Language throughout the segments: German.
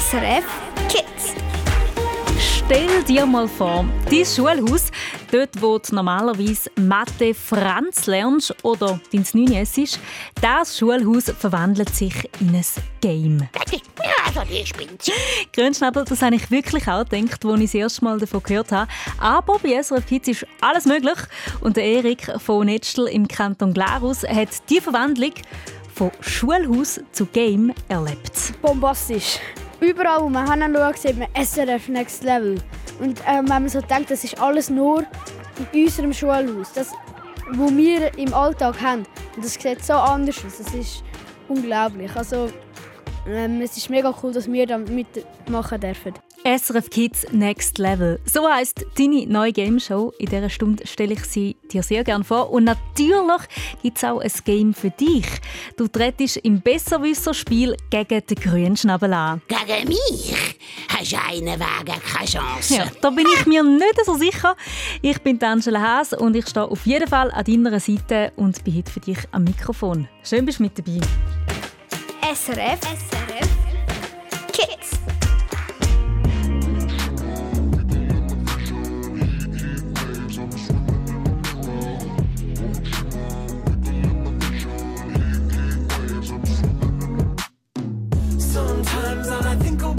SRF Kids. Stell dir mal vor, dein Schulhaus, dort wo du normalerweise Mathe Franz lernst oder dein Nünjes ist, das Schulhaus verwandelt sich in ein Game. Also die spinnt. Grünschnabel, das habe ich wirklich auch gedacht, als ich das erste Mal davon gehört habe. Aber bei SRF Kids ist alles möglich. Und der Erik von Netzstel im Kanton Glarus hat die Verwandlung von Schulhaus zu Game erlebt. bombastisch. Überall, wo man hinschaut, sieht man SRF Next Level. Und ähm, wenn man so denkt, das ist alles nur in unserem Schulhaus, das, wo wir im Alltag haben. Und das sieht so anders aus. Das ist unglaublich. Also, ähm, es ist mega cool, dass wir da mitmachen dürfen. SRF Kids Next Level. So heisst deine neue Game Show. In dieser Stunde stelle ich sie dir sehr gerne vor. Und natürlich gibt es auch ein Game für dich. Du trittst im Besserwisser-Spiel gegen den Grünschnabel an. Gegen mich hast du einen Wagen keine Chance. Ja, da bin ich mir nicht so sicher. Ich bin Angela Haas und ich stehe auf jeden Fall an deiner Seite und bin heute für dich am Mikrofon. Schön, bist du mit dabei. SRF SRF Kids.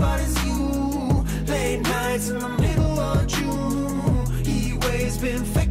About is you. Late nights in the middle of June. Heat waves been faking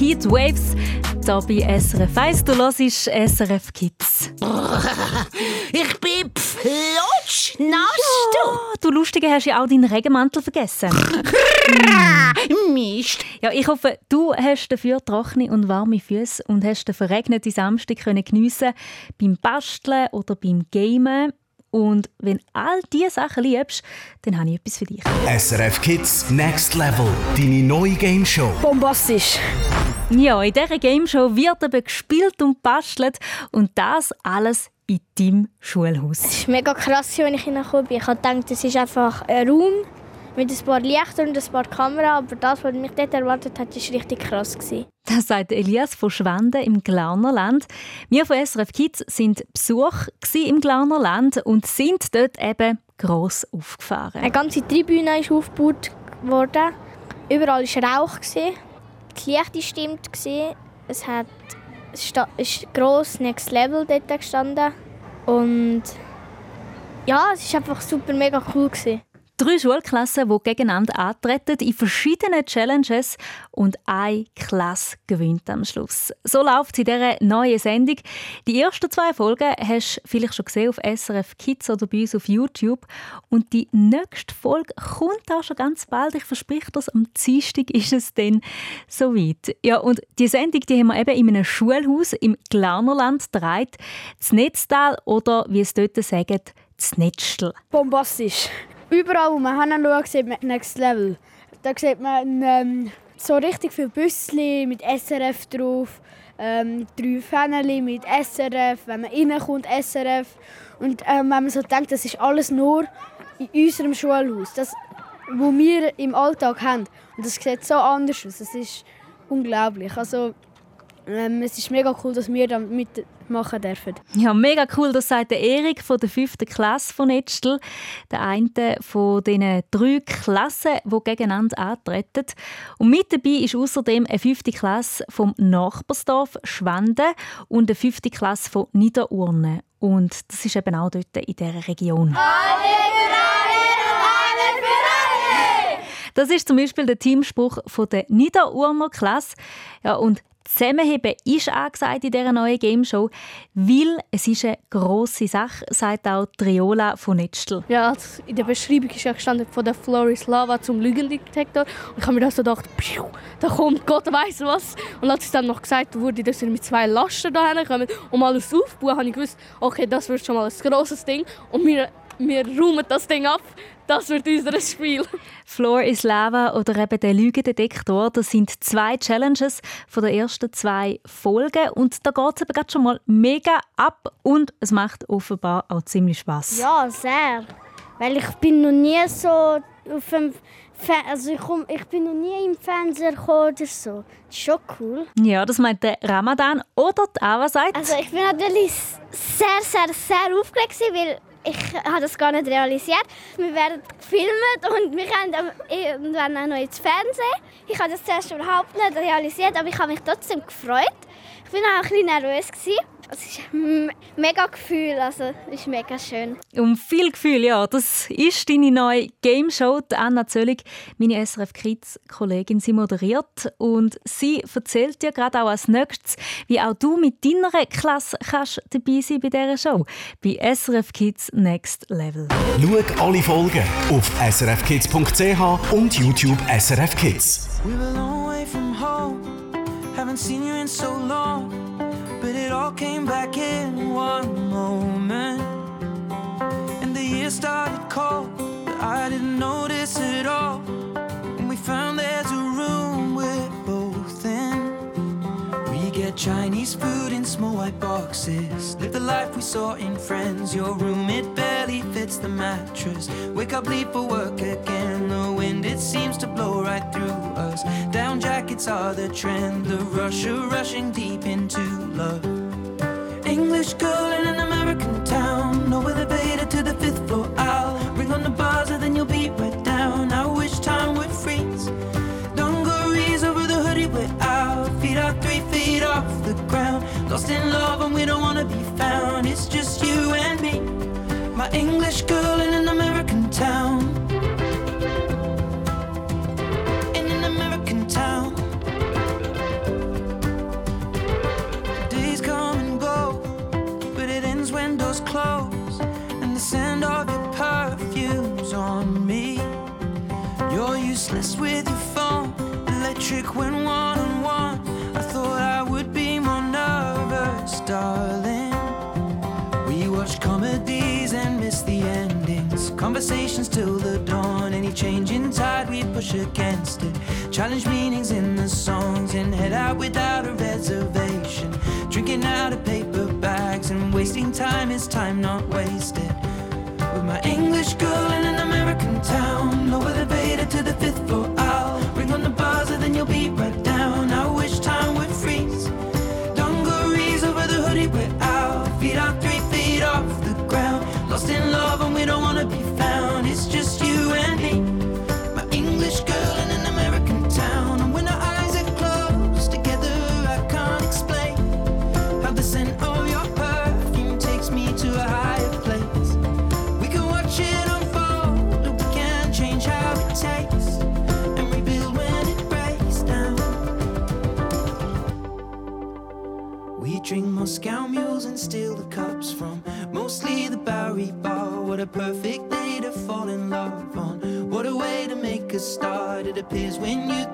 Animals mit Heat Waves. Da bei SRF 1. Du hörst SRF Kids. Ich bin flutsch nass, Oh, du Lustige hast ja auch deinen Regenmantel vergessen. du. Mist. Ja, ich hoffe, du hast dafür trockene und warme Füße und hast den verregneten Samstag können geniessen beim Basteln oder beim Gamen. Und wenn all diese Sachen liebst, dann habe ich etwas für dich. SRF Kids Next Level. Deine neue Game Show. Bombastisch. Ja, in dieser Game Show wird eben gespielt und bastelt und das alles in deinem Schulhaus. Es war mega krass, als ich hineingekommen bin. Ich habe gedacht, es ist einfach ein Raum mit ein paar Lichtern und ein paar Kameras, aber das, was mich dort erwartet hat, war richtig krass. Gewesen. Das sagt Elias von Schwenden im Glarnerland. Wir von SRF Kids sind Besuch im Glarnerland und sind dort eben gross aufgefahren. Eine ganze Tribüne ist aufgebaut worden. Überall war Rauch. Gewesen. Die Lichter stimmt. Es hat es ist gross Next Level dort gestanden. Und ja, es war einfach super mega cool. Gewesen. Drei Schulklassen, die gegeneinander antreten in verschiedenen Challenges und eine Klasse gewinnt am Schluss. So läuft es in dieser neuen Sendung. Die ersten zwei Folgen hast du vielleicht schon gesehen auf SRF Kids oder bei uns auf YouTube. Und die nächste Folge kommt auch schon ganz bald. Ich verspreche das, am Dienstag ist es dann soweit. Ja, und die Sendung die haben wir eben in einem Schulhaus im Glarnerland gedreht. Das Netztal oder, wie es dort sagen, das Netztel. Bombastisch. Überall, wo man hinschaut, sieht man Next Level. Da sieht man ähm, so richtig viele Büsschen mit SRF drauf, ähm, drei Fähnchen mit SRF, wenn man reinkommt, SRF. Und ähm, wenn man so denkt, das ist alles nur in unserem Schulhaus, das, wo wir im Alltag haben. Und das sieht so anders aus. Es ist unglaublich. Also, ähm, es ist mega cool, dass wir da mitmachen dürfen. Ja, mega cool, das sagt Erik von der 5. Klasse von Netztel. Der eine von diesen drei Klassen, die gegeneinander antreten. Und mit dabei ist außerdem eine 5. Klasse vom Nachbarsdorf Schwenden und eine 5. Klasse von Niederurne. Und das ist eben auch dort in dieser Region. Das ist zum Beispiel der Teamspruch von der Niederurner Klasse. Ja, und Zusammenheben ist angesagt in dieser neuen Game Show, weil es ist eine grosse Sache, sagt auch Triola von Netztel. Ja, das- in der Beschreibung ist ja gestanden von der Floris Lava zum Lügendetektor. Und ich habe mir dann so gedacht, pfiuh, da kommt Gott weiß was. Und als es dann noch gesagt wurde, dass wir mit zwei Lasten da kommen, um alles aufzubauen, habe ich gewusst, okay, das wird schon mal ein grosses Ding. Und wir, wir räumen das Ding ab. Das wird unser Spiel. Floor is Lava oder eben der Lügendetektor, das sind zwei Challenges von den ersten zwei Folgen und da geht es eben gerade schon mal mega ab und es macht offenbar auch ziemlich Spaß. Ja, sehr. Weil ich bin noch nie so auf dem also ich, komm, ich bin noch nie im Fernseher gekommen oder so. Das ist schon cool. Ja, das meint der Ramadan oder die Ava sagt. Also ich bin natürlich sehr, sehr, sehr aufgeregt, weil ich habe das gar nicht realisiert. Wir werden gefilmt und wir kommen irgendwann auch noch ins Fernsehen. Ich habe das zuerst überhaupt nicht realisiert, aber ich habe mich trotzdem gefreut. Ich bin auch ein bisschen nervös. Es ist ein mega Gefühl, also es ist mega schön. Um viel Gefühl, ja. Das ist deine neue Game Show. Die Anna Zöllig, meine SRF Kids Kollegin, sie moderiert und sie erzählt dir gerade auch als nächstes, wie auch du mit deiner Klasse kannst dabei sein bei dieser Show. Bei SRF Kids Next Level. Schau alle Folgen auf srfkids.ch und YouTube SRF Kids. We were a long way from home. Haven't seen you came back in one moment. And the year started cold. But I didn't notice it all. When we found there's a room we're both in. We get Chinese food in small white boxes. Live the life we saw in Friends. Your room, it barely fits the mattress. Wake up, leave for work again. The wind, it seems to blow right through us. Down jackets are the trend. The rush of rushing deep into love. English girl in an American town. No elevator to the fifth floor. I'll ring on the buzzer, then you'll be right down. I wish time would freeze. Dungarees over the hoodie we're out. Feet are three feet off the ground. Lost in love and we don't wanna be found. It's just you and me. My English girl in an American town. Useless with your phone, electric when one on one. I thought I would be more nervous, darling. We watch comedies and miss the endings. Conversations till the dawn. Any change in tide, we push against it. Challenge meanings in the songs and head out without a reservation. Drinking out of paper bags and wasting time is time not wasted. With my English started appears when you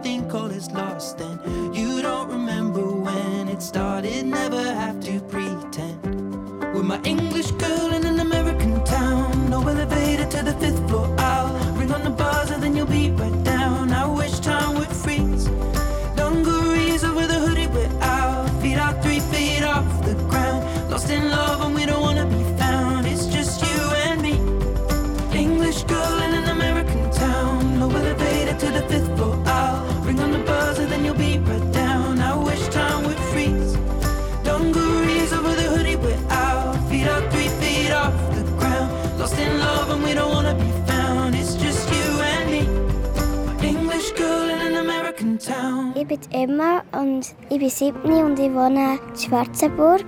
bin Emma und ich bin siebni und ich wohne in Schwarzenburg.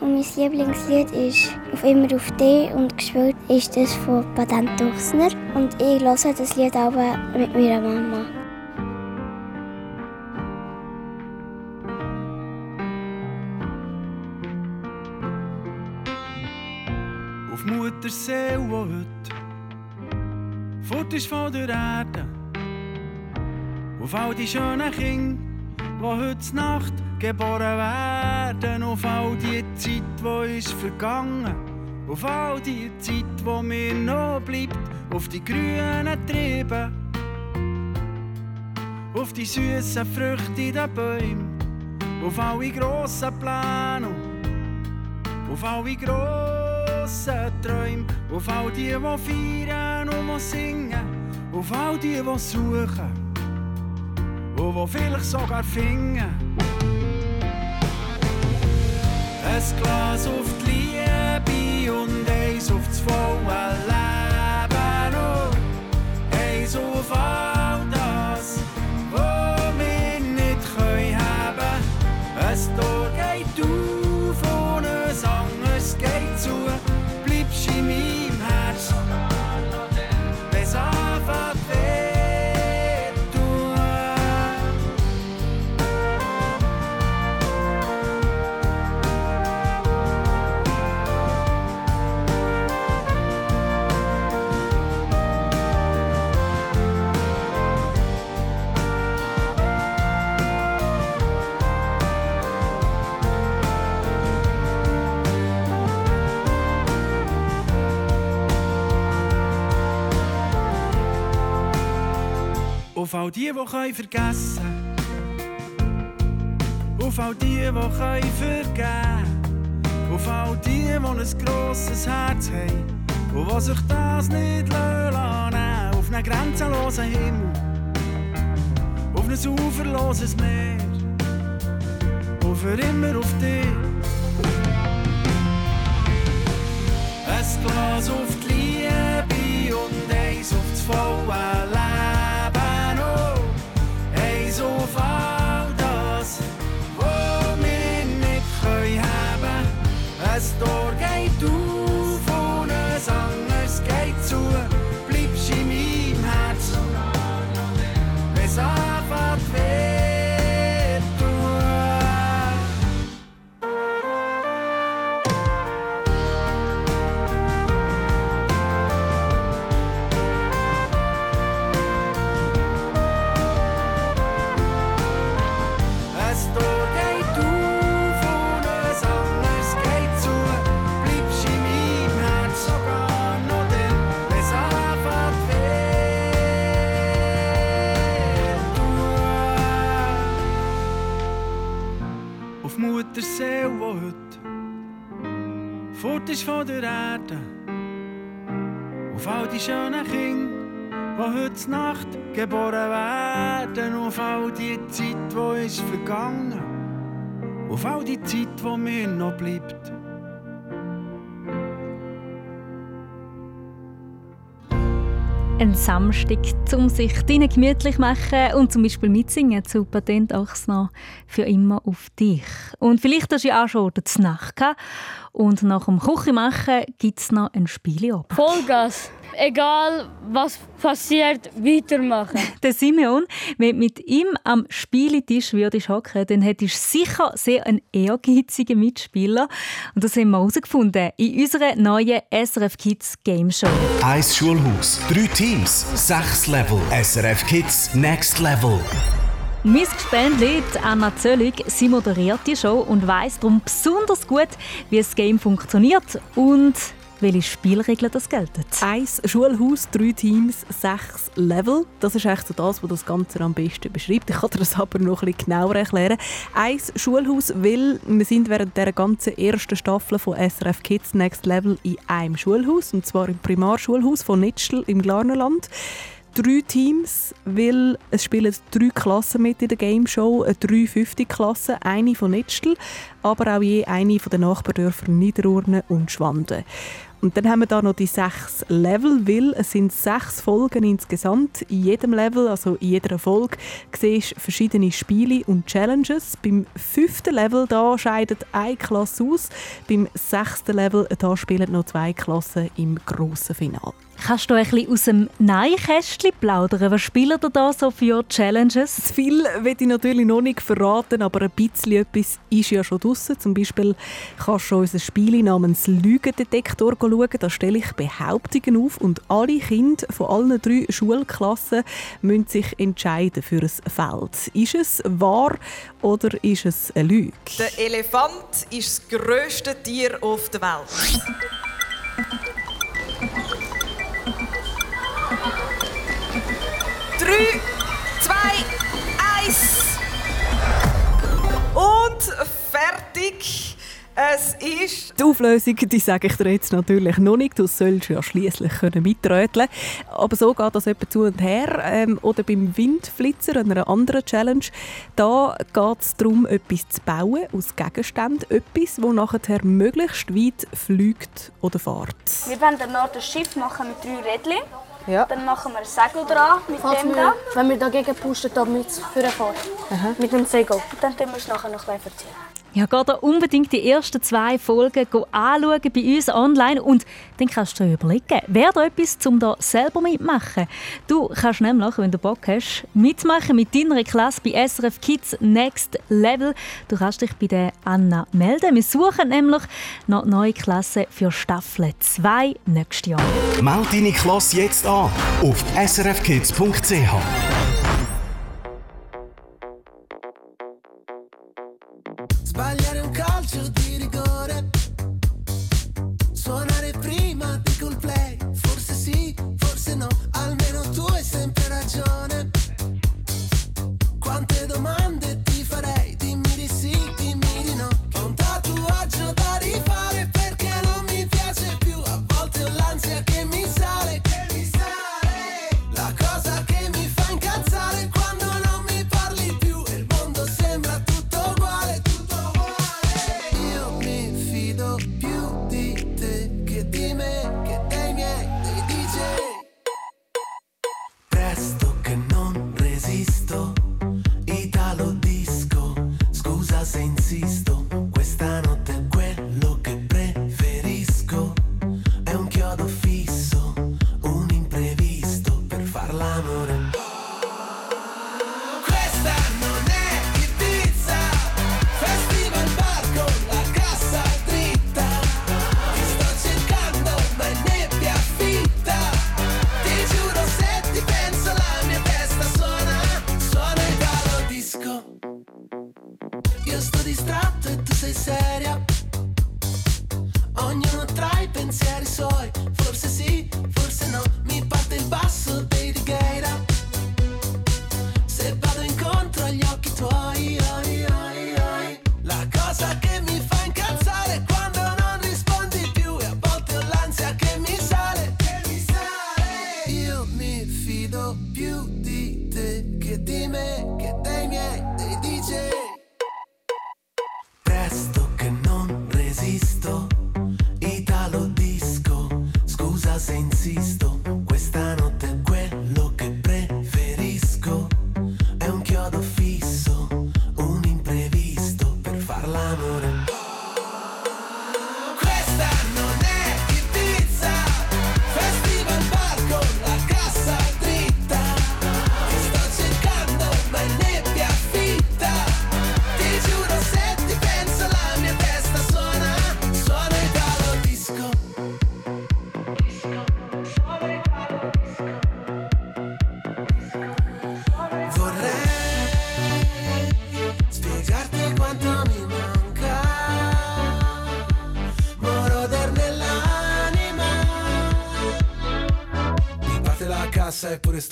Und mein Lieblingslied ist «Auf immer auf dich» und gespielt ist das von Patent Duchsner. Und ich höre das Lied aber mit meiner Mama. auf Muttersee, wo heute fort ist von der Erde. Auf all die schönen Kinder, die heute Nacht geboren werden. Auf all die Zeit, die ist vergangen. Auf all die Zeit, wo mir noch bleibt. Auf die grünen Triebe. Auf die süßen Früchte in den Bäumen. Auf alle grossen Pläne. Auf alle grossen Träume, auf all die, die feiern und die singen, auf all die, die suchen und die vielleicht sogar finden. Ein Glas auf die Liebe und eins auf das volle Leben und eins auf all Auf all die, die können vergessen. Auf all die, die können vergeben. Auf all die, die ein grosses Herz haben. Und die sich das nicht lassen. Auf einen grenzenlosen Himmel. Auf ein uferloses Meer. Und für immer auf dich. Ein Glas auf die Liebe und eins auf das volle ist von der Erde. Auf all die schönen Kinder, die heute Nacht geboren werden. Auf all die Zeit, die ist vergangen. Auf all die Zeit, die mir noch bleibt. Ein Samstag, um sich drinnen gemütlich machen und zum Beispiel mitsingen zu Patent noch für immer auf dich. Und vielleicht hast du ja auch schon die Nacht gehabt. Und nach dem Küche machen gibt es noch ein Spieleabend. Vollgas. Egal was passiert, weitermachen. Der Simeon, wenn du mit ihm am Spieletisch würdest hocken, dann hättest du sicher sehr einen ehrgeizigen Mitspieler. Und das haben wir herausgefunden in unserer neuen SRF Kids Game Show. Eis Schulhaus, drei Teams, sechs Level. SRF Kids Next Level. Mein Gespendli, Anna Zöllig, sie moderiert die Show und weiss darum besonders gut, wie das Game funktioniert und welche Spielregeln das gelten. Eins Schulhaus, drei Teams, sechs Level. Das ist echt so das, was das Ganze am besten beschreibt. Ich kann dir das aber noch ein bisschen genauer erklären. Eins Schulhaus, weil wir sind während der ganzen ersten Staffel von SRF Kids Next Level in einem Schulhaus, und zwar im Primarschulhaus von Nitschl im Glarnerland drei Teams, weil es spielen drei Klassen mit in der Game Show, eine 350 Klasse, eine von Nitschl, aber auch je eine von den Nachbardörfern Niederurne und Schwanden. Und dann haben wir da noch die sechs Level, weil es sind sechs Folgen insgesamt. In jedem Level, also in jeder Folge, siehst du verschiedene Spiele und Challenges. Beim fünften Level da scheidet eine Klasse aus. Beim sechsten Level da spielen noch zwei Klassen im grossen Finale. Kannst du ein bisschen aus dem Neinkästchen plaudern? Was spielt ihr da so für Challenges? Zu viel will ich natürlich noch nicht verraten, aber ein bisschen etwas ist ja schon draussen. Zum Beispiel kannst du unser Spiel namens Lügendetektor schauen. Da stelle ich Behauptungen auf und alle Kinder von allen drei Schulklassen müssen sich entscheiden für ein Feld. Ist es wahr oder ist es eine Lüge? Der Elefant ist das grösste Tier auf der Welt. Drei, zwei, eins. Und fertig. Es ist. Die Auflösung, die sage ich dir jetzt natürlich noch nicht. Du sollst ja schließlich mitröteln. Aber so geht das etwa zu und her. Ähm, oder beim Windflitzer, einer anderen Challenge, da geht es darum, etwas zu bauen aus Gegenständen. Etwas, das nachher möglichst weit fliegt oder fährt. Wir wollen dann noch ein Schiff machen mit drei Rädchen. Ja. Dann machen wir ein Segel dran mit Falls dem wir, da. wenn wir dagegen pushen, damit es vorfahren. Mit dem Segel. Und dann tun wir es nachher noch ein bisschen erzählen. Ja, geh da unbedingt die ersten zwei Folgen anschauen bei uns online und dann kannst du dir überlegen, wäre da etwas, um da selber mitmachen. Du kannst nämlich, wenn du Bock hast, mitmachen mit deiner Klasse bei SRF Kids Next Level. Du kannst dich bei der Anna melden. Wir suchen nämlich noch neue Klassen für Staffel 2 nächstes Jahr. Meld deine Klasse jetzt an auf srfkids.ch. to do.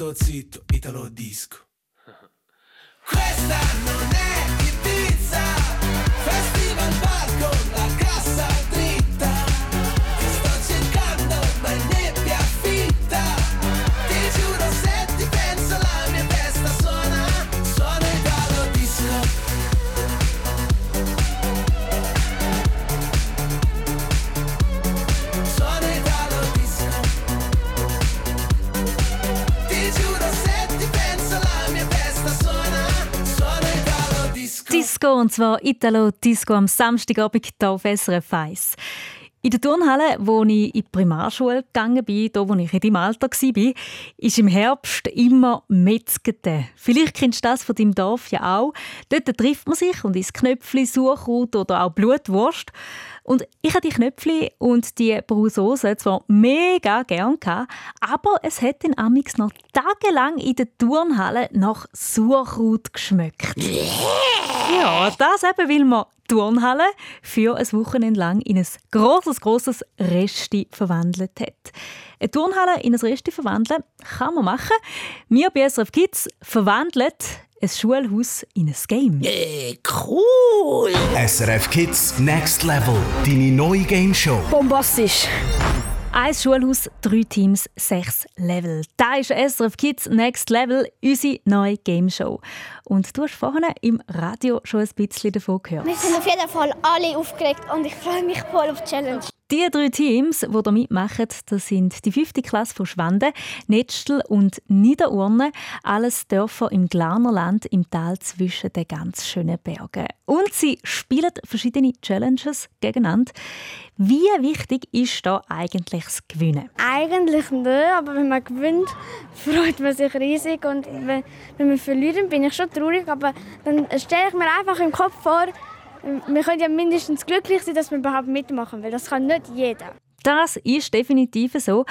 Sto zitto, Zwar Italo Disco am Samstagabend hier auf SRF 1. In der Turnhalle, wo ich in die Primarschule gegangen bin, da wo ich in deinem Alter war, ist im Herbst immer Metzgete. Vielleicht kennst du das von deinem Dorf ja auch. Dort trifft man sich und isst Knöpfli, Suchrut oder auch Blutwurst. Und ich hatte die Knöpfli und die Brusose zwar mega gern, gehabt, aber es hat den Amix noch tagelang in der Turnhalle nach Sauerkraut geschmeckt. Ja, das eben, weil man Turnhalle für ein Wochenende lang in ein grosses, grosses Resti verwandelt hat. Eine Turnhalle in ein Resti verwandeln kann man machen. Wir bei SRF Kids verwandeln ein Schulhaus in ein Game. Äh, cool! SRF Kids Next Level. Deine neue Game Show. Bombastisch. Ein Schulhaus, drei Teams, sechs Level. Da ist SRF Kids Next Level, unsere neue Game Show. Und du hast vorhin im Radio schon ein bisschen davon gehört. Wir sind auf jeden Fall alle aufgeregt und ich freue mich voll auf die Challenge. Die drei Teams, die hier mitmachen, das sind die fünfte Klasse von Schwanden, Netzstel und Niederurne. Alles Dörfer im Glarnerland im Tal zwischen den ganz schönen Bergen. Und sie spielen verschiedene Challenges gegeneinander. Wie wichtig ist da eigentlich das Gewinnen? Eigentlich nicht, aber wenn man gewinnt, freut man sich riesig. Und wenn, wenn wir verlieren, bin ich schon traurig. Aber dann stelle ich mir einfach im Kopf vor, wir können ja mindestens glücklich sein, dass wir überhaupt mitmachen, weil das kann nicht jeder. Das ist definitiv so.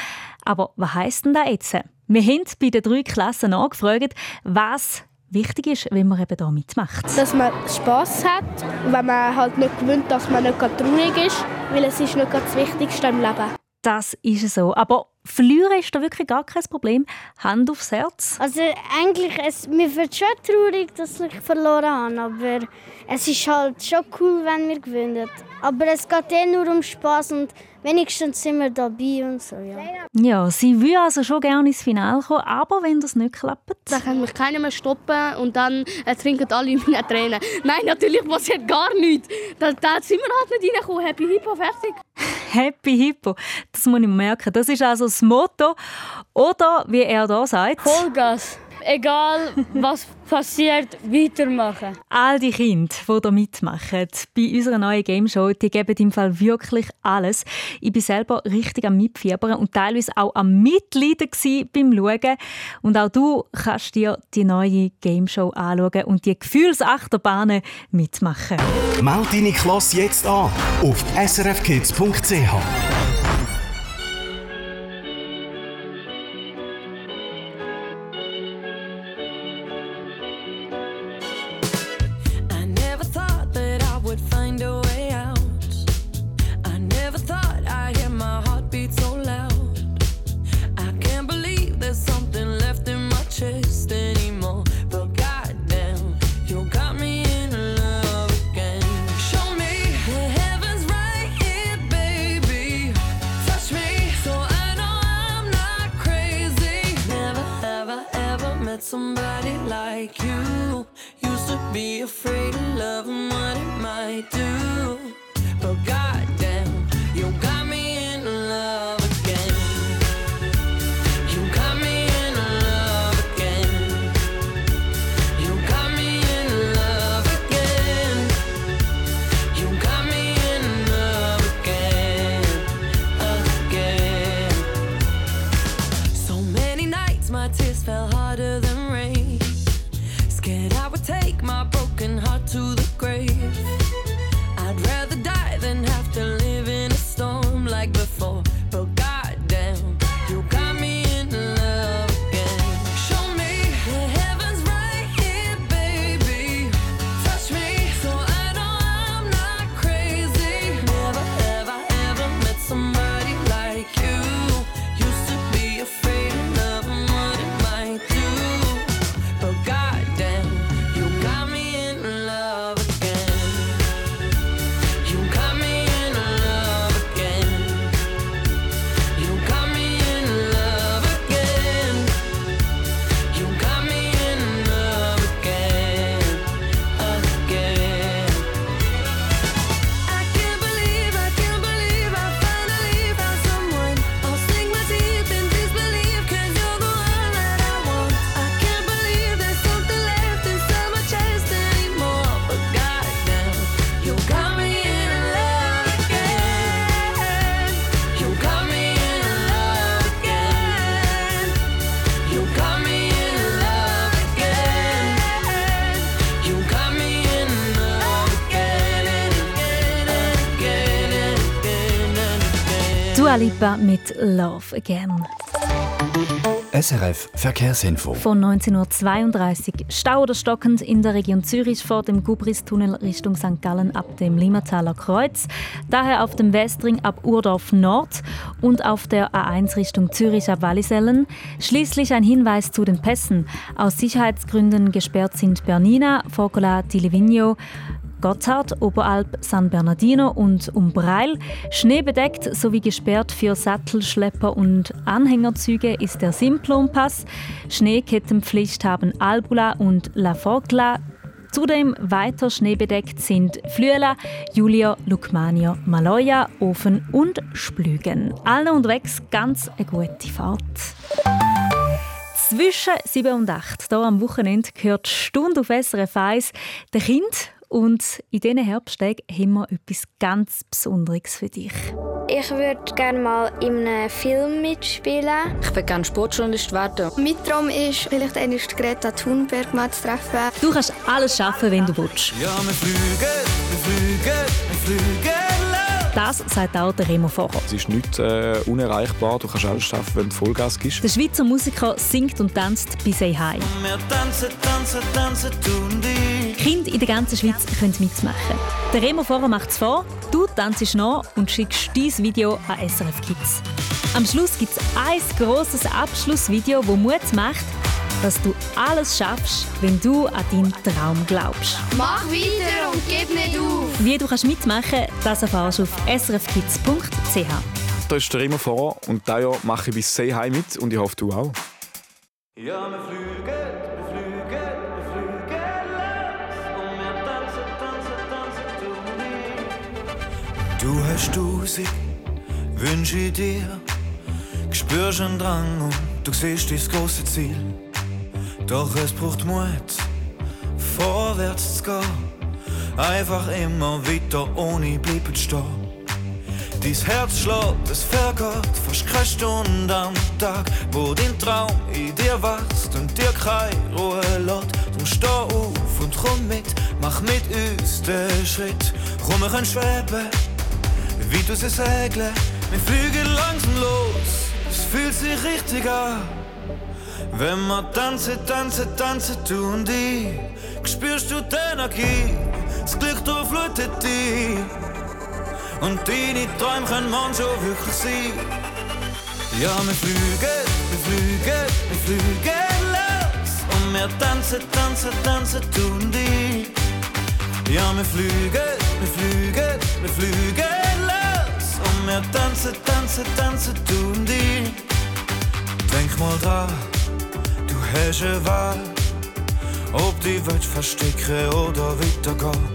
Aber was heisst denn das jetzt? Wir haben bei den drei Klassen angefragt, was wichtig ist, wenn man eben hier mitmacht. Dass man Spass hat, wenn man halt nicht gewinnt, dass man nicht gerade traurig ist, weil es ist nicht gerade das Wichtigste im Leben. Das ist so. Aber verlieren ist da wirklich gar kein Problem. Hand aufs Herz. Also eigentlich, es, mir wird schon traurig, dass ich verloren habe, aber es ist halt schon cool, wenn wir gewinnen. Aber es geht eh nur um Spaß und wenigstens sind wir dabei und so, ja. Ja, sie will also schon gerne ins Finale kommen, aber wenn das nicht klappt... Dann kann mich keiner mehr stoppen und dann äh, trinken alle meine Tränen. Nein, natürlich passiert gar nichts. Da, da sind wir halt nicht reingekommen. Happy Hippo, fertig. Happy Hippo, das muss ich mir merken. Das ist also das Motto. Oder, wie er da sagt... Vollgas. Egal, was passiert, weitermachen. All die Kinder, die hier mitmachen, bei unserer neuen Game Show, die geben im Fall wirklich alles. Ich bin selber richtig am Mitfiebern und teilweise auch am Mitleiden beim Schauen. Und auch du kannst dir die neue Game Show anschauen und die Gefühlsachterbahnen mitmachen. Meld deine Klasse jetzt an auf srfkids.ch. ever somebody like you. Used to be afraid of love and what it might do. But goddamn, Dua Lipa mit Love Again. SRF Verkehrsinfo. Von 1932 Stau oder stockend in der Region Zürich vor dem Gubristunnel Richtung St. Gallen ab dem Limmataler Kreuz, daher auf dem Westring ab Urdorf Nord und auf der A1 Richtung Zürich ab Wallisellen. Schließlich ein Hinweis zu den Pässen. Aus Sicherheitsgründen gesperrt sind Bernina, Focola di Livigno, Gotthard, Oberalp, San Bernardino und Umbreil. Schneebedeckt sowie gesperrt für Sattelschlepper und Anhängerzüge ist der Simplon-Pass. Schneekettenpflicht haben Albula und La Fogla. Zudem weiter schneebedeckt sind Flüela, Julia, Lukmania, Maloja, Ofen und Splügen. Allen unterwegs ganz eine gute Fahrt. Zwischen 7 und 8, hier am Wochenende, gehört Stunde auf SRF 1 der Kind und in diesen Herbsttagen haben wir etwas ganz Besonderes für dich. Ich würde gerne mal in einem Film mitspielen. Ich würde gerne Sportjournalist werden. Mein Traum ist, vielleicht einmal Greta Thunberg mal zu treffen. Du kannst alles schaffen, wenn du willst. Ja, wir fliegen, wir fliegen, wir fliegen. Das sagt auch der Remo Vorer. Es ist nicht äh, unerreichbar. Du kannst alles schaffen, wenn du Vollgas gibst. Der Schweizer Musiker singt und tanzt bei «Say Hi». Wir tanzen, tanzen, tanzen, tun die. Kinder in der ganzen Schweiz können mitmachen. Der Remo Vorer macht es vor, du tanzt nach und schickst dein Video an SRF Kids. Am Schluss gibt es ein grosses Abschlussvideo, das Mut macht, dass du alles schaffst, wenn du an deinen Traum glaubst. Mach weiter und gib nicht auf. Wie du kannst mitmachen das erfährst du auf srfkids.ch. Da ist der immer vor und dieses Jahr mache ich bis «Say Hi» mit und ich hoffe, du auch. Ja, wir fliegen, Du hast Tausend Wünsche dir, spürst einen Drang und du siehst das große Ziel. Doch es braucht Mut, vorwärts zu gehen. Einfach immer weiter ohne bleiben stehen. Dein Herz schlägt, es vergeht fast keine Stunde am Tag, wo dein Traum in dir wächst und dir keine Ruhe lässt. Drum steh auf und komm mit, mach mit uns den Schritt. Komm, wir können schweben, wie du sie segeln. Wir fliegen langsam los, es fühlt sich richtig an. Wenn wir tanzen, tanzen, tanzen, tun die, spürst du die Energie, das Glück durchflutet dich. Und deine Träume können manchmal wirklich sein. Ja, wir fliegen, wir fliegen, wir fliegen los. Und wir tanzen, tanzen, tanzen, tun die. Ja, wir fliegen, wir fliegen, wir fliegen Und wir tanzen, tanzen, tanzen, tun die. Denk mal dran, du hast eine Wahl. Ob die Welt verstecken oder weitergehen.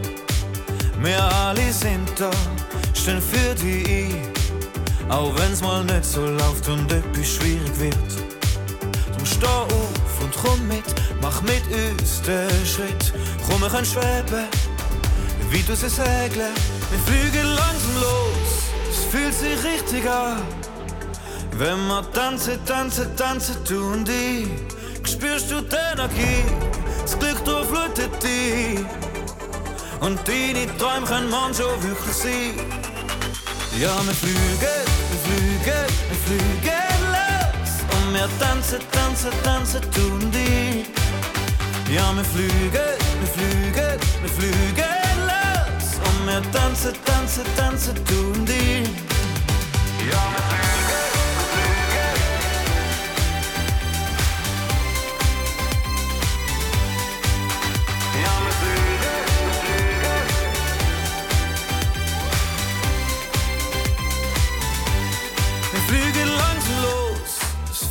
Wir alle sind da stehen für die ein, auch wenn's mal nicht so läuft und etwas schwierig wird. Drum steh auf und komm mit, mach mit uns den Schritt. Komm, wir können schweben, wie du sie segeln. Wir fliegen langsam los, fühlt sich richtig an. Wenn wir tanzen, tanzen, tanzen, tun die, spürst du die Energie, das Glück durchflutet dich. Und deine Träume können manchmal wirklich sein. Ja, wir fliegen, wir fliegen, wir fliegen los. Und wir tanzen, tanzen, tanzen, tun die. Ja, wir fliegen, wir fliegen, wir fliegen wir tanzen, tanzen, tanzen, tun die. Ja,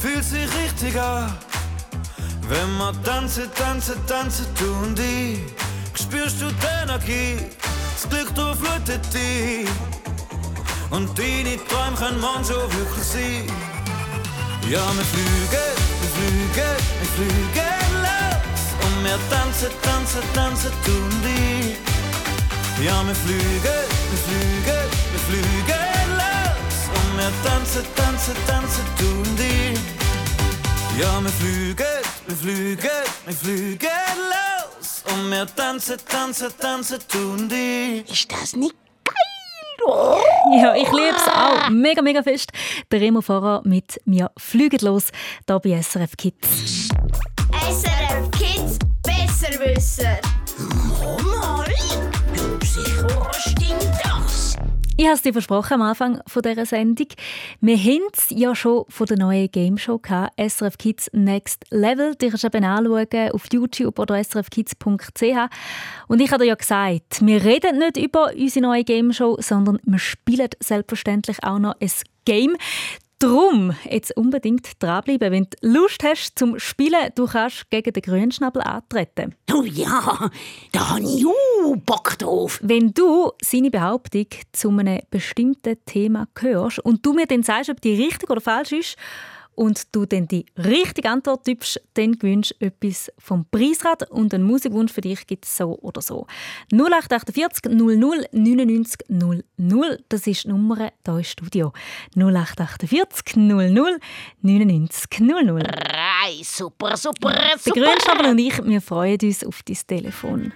fühlt sich richtig an. Wenn wir tanzen, tanzen, tanzen, tun die, spürst du die Energie, das Glück durchflutet dich. Und deine Träume können manchmal wirklich sein. Ja, wir fliegen, wir fliegen, wir fliegen los. Und wir tanzen, tanzen, tanzen, tun die. Ja, wir fliegen, wir fliegen, wir fliegen los. Und wir tanzen, tanzen, tanzen, tun die. Ja, wir fliegen, wir fliegen, wir fliegen Und wir tanzen, tanzen, tanzen, tun die. Ist das nicht geil? Oh. Ja, ich liebe es auch mega, mega fest. Der Remo Fahrer mit «Wir fliegen los» hier bei SRF Kids. SRF Kids Besserwisser. Mal, sicher, was stimmt das? Ich habe es dir versprochen am Anfang dieser Sendung. Wir haben es ja schon von der neuen Game Show gehabt, SRF Kids Next Level. Die kannst du eben anschauen auf YouTube oder srfkids.ch. Und ich habe dir ja gesagt, wir reden nicht über unsere neue Game Show, sondern wir spielen selbstverständlich auch noch ein Game. Drum jetzt unbedingt dranbleiben, wenn du Lust hast zum Spielen. Du kannst gegen den Grünschnabel antreten. Oh ja, da habe ich auch Bock drauf. Wenn du seine Behauptung zu einem bestimmten Thema hörst und du mir dann sagst, ob die richtig oder falsch ist, und du dann die richtige Antwort tippst, dann gewinnst du etwas vom Preisrad und einen Musikwunsch für dich gibt es so oder so. 0848 00 99 00, das ist die Nummer hier im Studio. 0848 00 99 00. Rei, super, super, Der super. Grünschnabel und ich, wir freuen uns auf dein Telefon.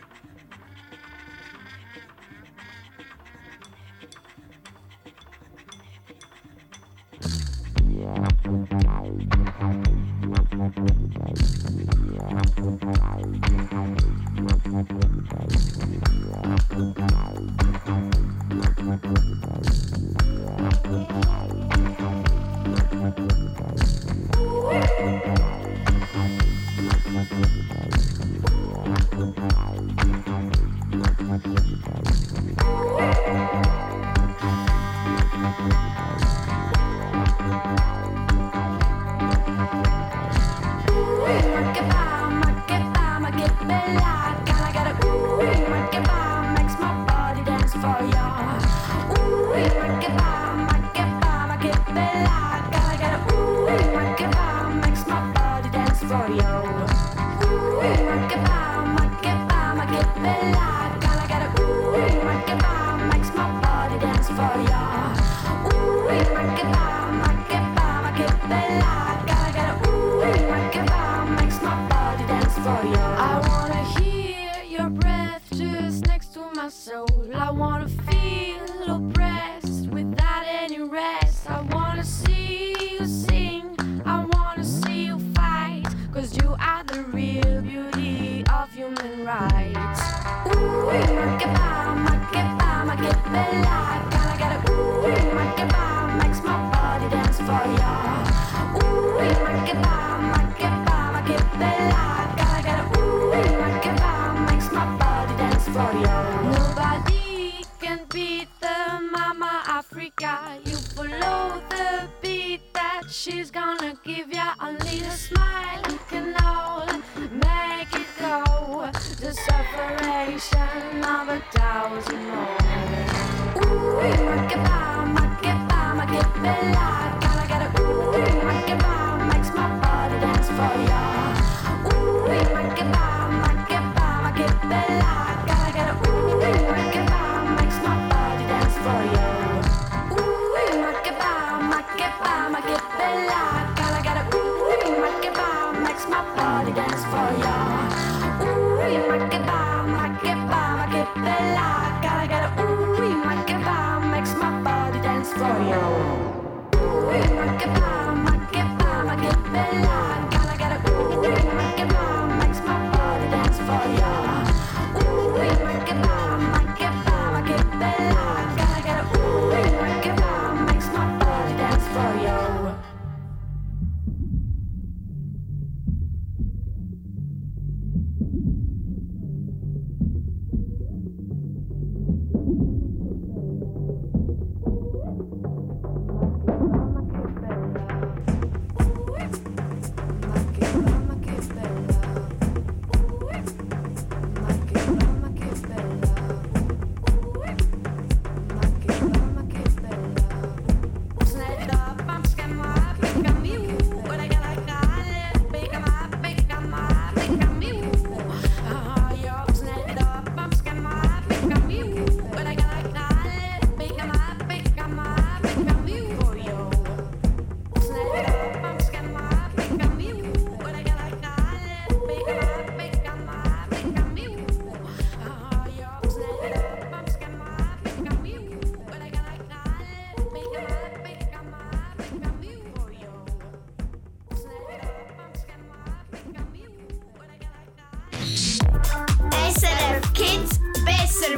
I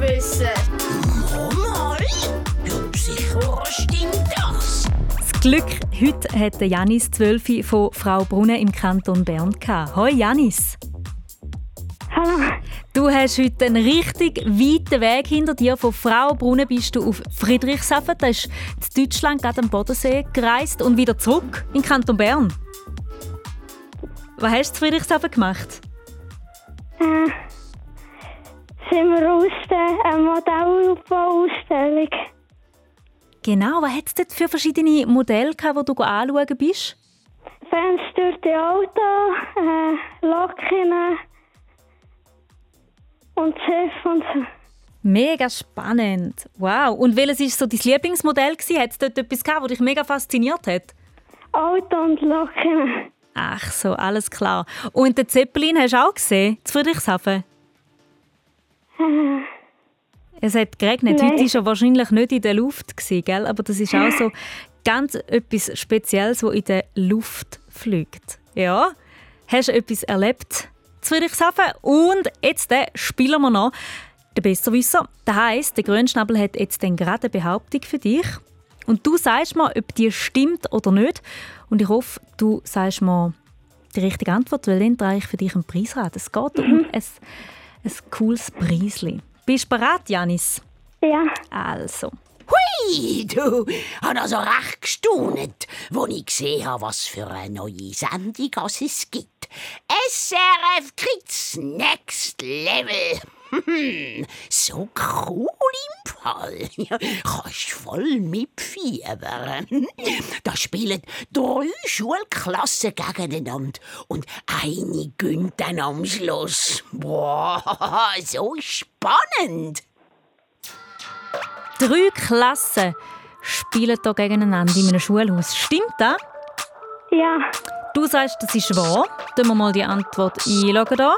wir wissen. Nochmal? Ja, sicher das. Glück, heute hatte Janis 12 von Frau Brunnen im Kanton Bern. Hoi Janis! Hallo! Du hast heute einen richtig weiten Weg hinter dir. Von Frau Brunnen bist du auf Friedrichshafen, das ist in Deutschland gerade am Bodensee gereist und wieder zurück in den Kanton Bern. Was hast du in Friedrichshafen gemacht? Äh sind wir aus der Modellaufbauausstellung. Genau, was hat es dort für verschiedene Modelle gehabt, die du anschauen bist? Ferngesteuerte Auto, äh, Locken und Schiff und so. Mega spannend. Wow. Und welches war so dein Lieblingsmodell? Hat es dort etwas gehabt, das dich mega fasziniert hat? Auto und Locken. Ach so, alles klar. Und den Zeppelin hast du auch gesehen, zu Friedrichshafen? Es hat geregnet. Nein. Heute war er wahrscheinlich nicht in der Luft, gell? aber das ist auch so ganz etwas Spezielles, das in der Luft fliegt. Ja, hast du etwas erlebt zu Friedrichshafen? Und jetzt äh, spielen wir noch den Besserwisser. Das heisst, der Grünschnabel hat jetzt dann gerade eine Behauptung für dich. Und du sagst mir, ob die stimmt oder nicht. Und ich hoffe, du sagst mir die richtige Antwort, weil dann drehe ich für dich einen Preisrad. Es geht um ein, ein cooles Preisli. Bist du bereit, Janis? Ja. Also. Hui, du, hab also recht gestaunet, wo ich gesehen habe, was für eine neue Sendung es es gibt. SRF Kids Next Level. So cool Fall. Ja, Kannst voll mitfiebern. Da spielen drei Schulklassen gegeneinander und eine gönnt dann am Schluss. Boah, so spannend. Drei Klassen spielen hier gegeneinander in einem Schulhaus. Stimmt das? Ja. Du sagst, das ist wahr. Tun wir mal die Antwort einloggen da.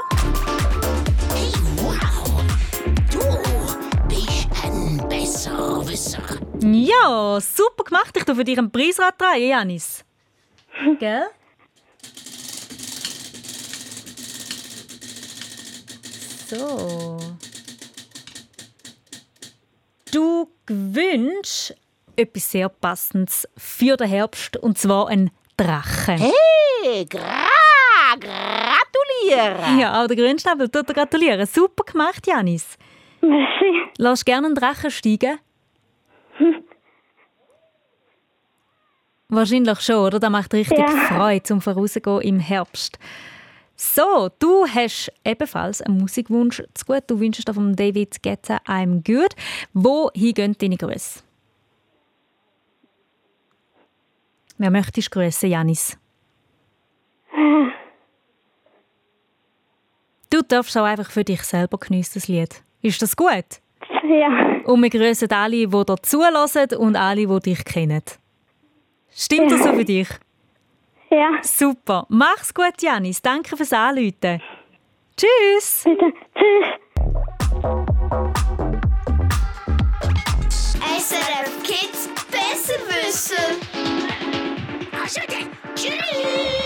Ja, super gemacht. Ich für dich einen Preisrad drehen, Janis. Gell? So. Du gewünschst etwas sehr Passendes für den Herbst, und zwar einen Drachen. Hey, gra gratuliere. Ja, auch der Grünschnabel tut dir gratulieren. Super gemacht, Janis. Merci. Lass gerne einen Drachen steigen? Wahrscheinlich schon, oder? Das macht richtig Ja. Freude zum Vorausgehen im Herbst. So, du hast ebenfalls einen Musikwunsch zu gut. Du wünschst dir von David Guetta «I'm Good». Wohin gehen deine Grüße? Wer möchtest du grüßen, Janis? Du darfst auch einfach für dich selber geniessen, das Lied. Ist das gut? Ja. Und wir grüßen alle, die dir zulassen und alle, die dich kennen. Stimmt das Ja. so für dich? Ja. Super. Mach's gut, Janis. Danke fürs Anrufen. Tschüss. Bitte. Tschüss. SRF Kids Besserwisser. Also dann, tschüss.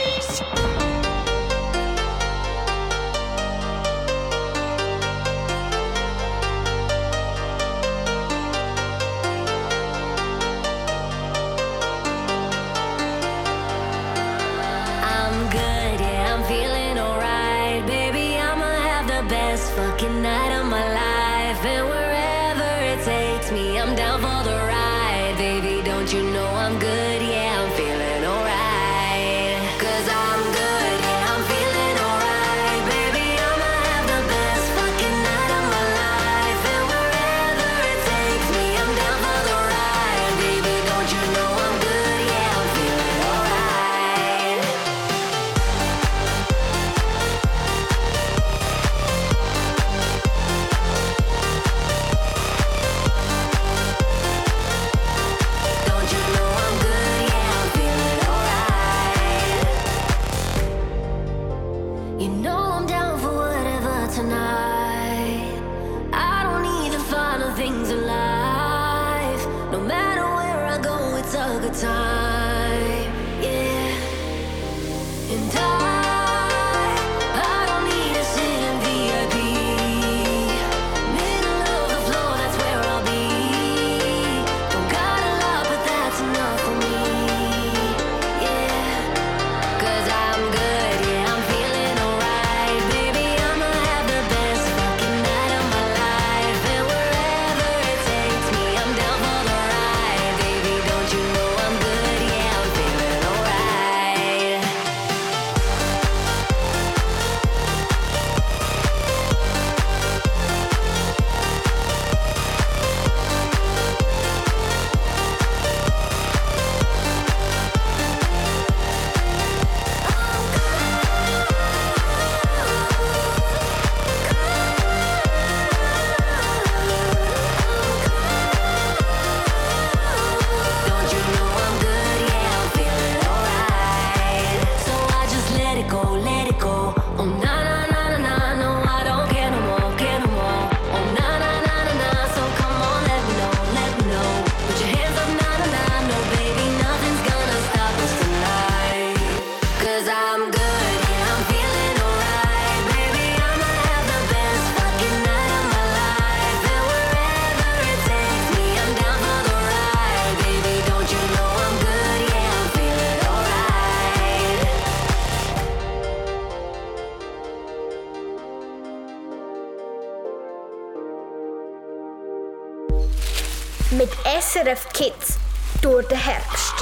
SRF Kids durch den Herbst.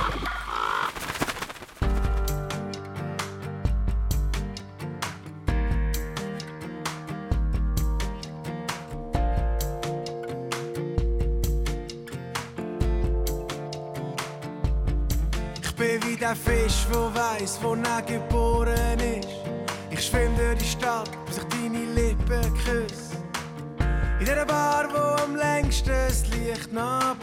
Ich bin wie der Fisch, wo weiß, wo er geboren ist. Ich schwimm durch die Stadt, bis ich deine Lippen küsse. In der Bar, wo am längsten das Licht noch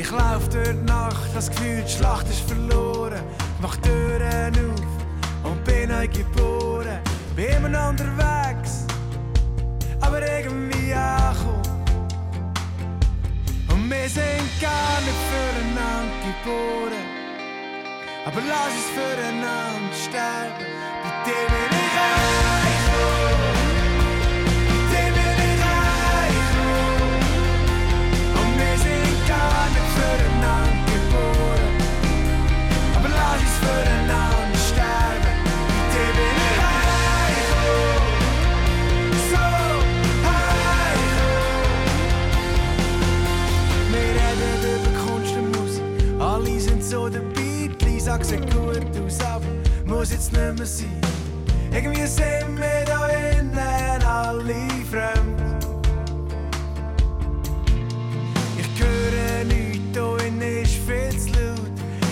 Ich lauf durch die Nacht, das Gefühl, die Schlacht ist verloren. Mach Türen auf und bin neu geboren. Bin immer noch unterwegs, aber irgendwie angekommen. Und wir sind gar nicht füreinander geboren. Aber lass uns füreinander sterben. Bei dir bin ich heimgekommen. Die Lisa sieht gut aus, aber muss jetzt nicht mehr sein. Irgendwie sind wir da innen alle fremd. Ich höre nichts, da innen ist viel zu laut.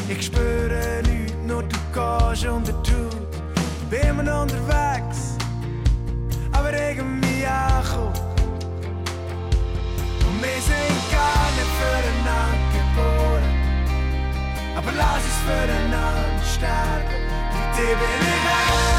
Ich spüre nichts, nur du gehst unter die Haut. Bin noch unterwegs, Aber lass uns füreinander sterben. Bei dir bin ich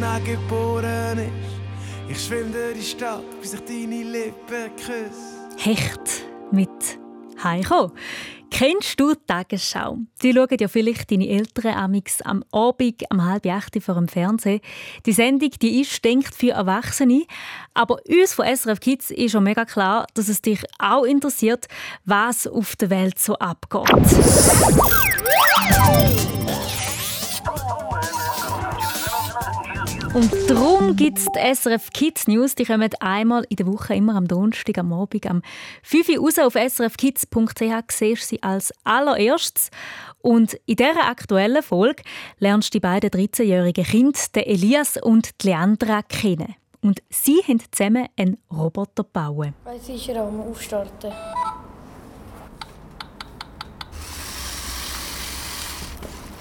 er geboren ist. Ich schwimm durch die Stadt, bis ich deine Lippen küsse. Hecht mit Heiko. Kennst du die Tagesschau? Die schauen ja vielleicht deine Eltern amix am Abend um halb acht vor dem Fernsehen. Die Sendung die ist denkt für Erwachsene. Aber uns von SRF Kids ist schon mega klar, dass es dich auch interessiert, was auf der Welt so abgeht. Und darum gibt es die SRF Kids News. Die kommen einmal in der Woche, immer am Donnerstag, am Abend, am 5 Uhr raus. Auf srfkids.ch siehst sie als allererstes. Und in dieser aktuellen Folge lernst du die beiden 13-jährigen Kinder, den Elias und die Leandra, kennen. Und sie haben zusammen einen Roboter gebaut. Weiß ist er am Aufstarten.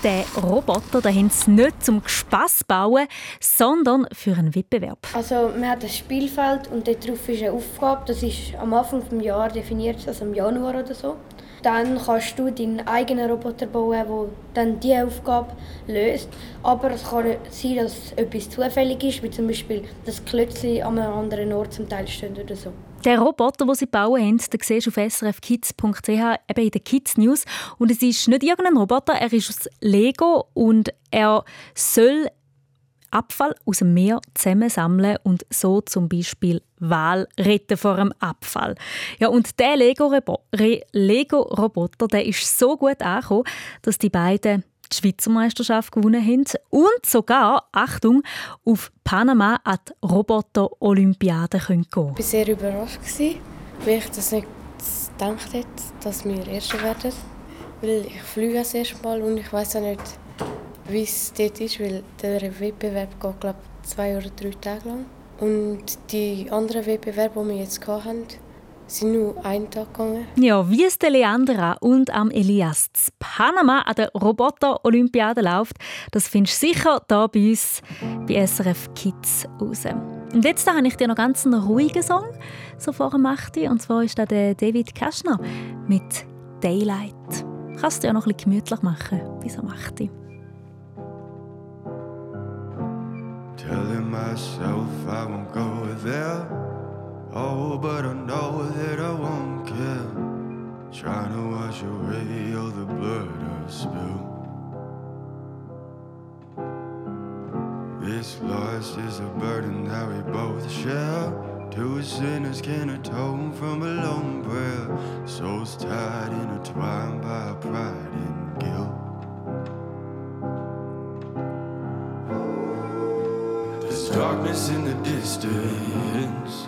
Den Roboter den haben sie nicht zum Spass bauen, sondern für einen Wettbewerb. Also man hat ein Spielfeld und darauf ist eine Aufgabe. Das ist am Anfang des Jahres definiert, also im Januar oder so. Dann kannst du deinen eigenen Roboter bauen, der dann diese Aufgabe löst. Aber es kann sein, dass etwas zufällig ist, wie zum Beispiel, dass Klötzchen an einem anderen Ort zum Teil stehen oder so. Der Roboter, den sie bauen haben, den siehst du auf srfkids.ch, eben in den Kids News. Und es ist nicht irgendein Roboter, er ist aus Lego und er soll Abfall aus dem Meer zusammensammeln und so zum Beispiel Wal retten vor dem Abfall. Ja, und der Lego-Roboter Lego der ist so gut angekommen, dass die beiden die Schweizer Meisterschaft gewonnen haben und sogar, Achtung, auf Panama an die Roboter-Olympiade gehen können. Ich war sehr überrascht, weil ich das nicht gedacht hätte, dass wir Erste werden. Weil ich fliege das erste Mal und ich weiß auch nicht, wie es dort ist, weil der Wettbewerb geht, glaube zwei oder drei Tage lang. Und die anderen Wettbewerbe, die wir jetzt hatten, sind nur einen Tag gegangen. Ja, wie es der Leandra und am Elias zu Panama an der Roboter-Olympiade läuft, das findest du sicher hier bei uns bei SRF Kids raus. Und jetzt habe ich dir noch ganz einen ruhigen Song so vor dem 8. Und zwar ist da der David Kaschner mit Daylight. Kannst du ja noch ein bisschen gemütlich machen bis am 8. Telling myself I won't go there. Oh, but I know that I won't care. Trying to wash away all the blood I've spilled. This loss is a burden that we both share. Two sinners can atone from a lone prayer. Souls tied, intertwined by pride and guilt. There's darkness in the distance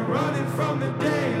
from the daylight.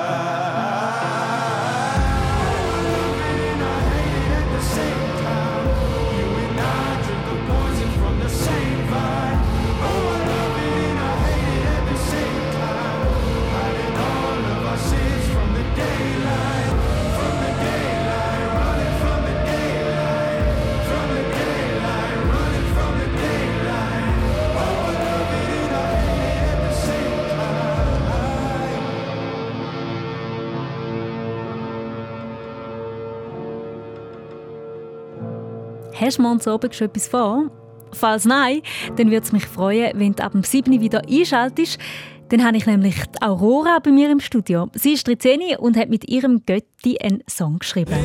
Hast du morgen Abend schon etwas vor? Falls nein, dann würde es mich freuen, wenn du ab dem 7. Uhr wieder einschaltest. Dann habe ich nämlich die Aurora bei mir im Studio. Sie ist 13 und hat mit ihrem Götti einen Song geschrieben.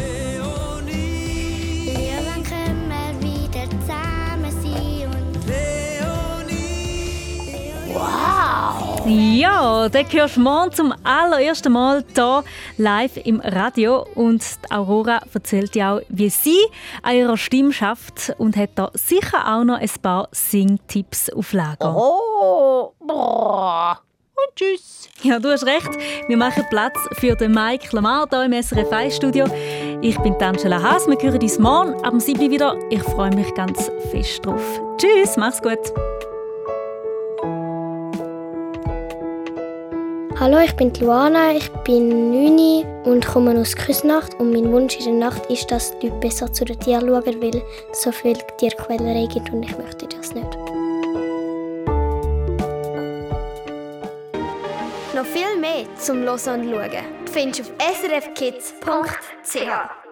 Ja, den hörst du morgen zum allerersten Mal hier live im Radio. Und die Aurora erzählt ja auch, wie sie an ihrer Stimme schafft und hat da sicher auch noch ein paar Singtipps auf Lager. Oh, boah. Und tschüss. Ja, du hast recht. Wir machen Platz für den Mike Lamar hier im SRF 1 Studio. Ich bin Angela Haas. Wir hören uns morgen ab dem 7. Uhr wieder. Ich freue mich ganz fest drauf. Tschüss, mach's gut. Hallo, ich bin Luana, ich bin 9 und komme aus Küsnacht. Und mein Wunsch in der Nacht ist, dass die Leute besser zu den Tieren schauen, weil so viele Tierquälerei gibt und ich möchte das nicht. Noch viel mehr zum Hören und Schauen findest du auf srfkids.ch.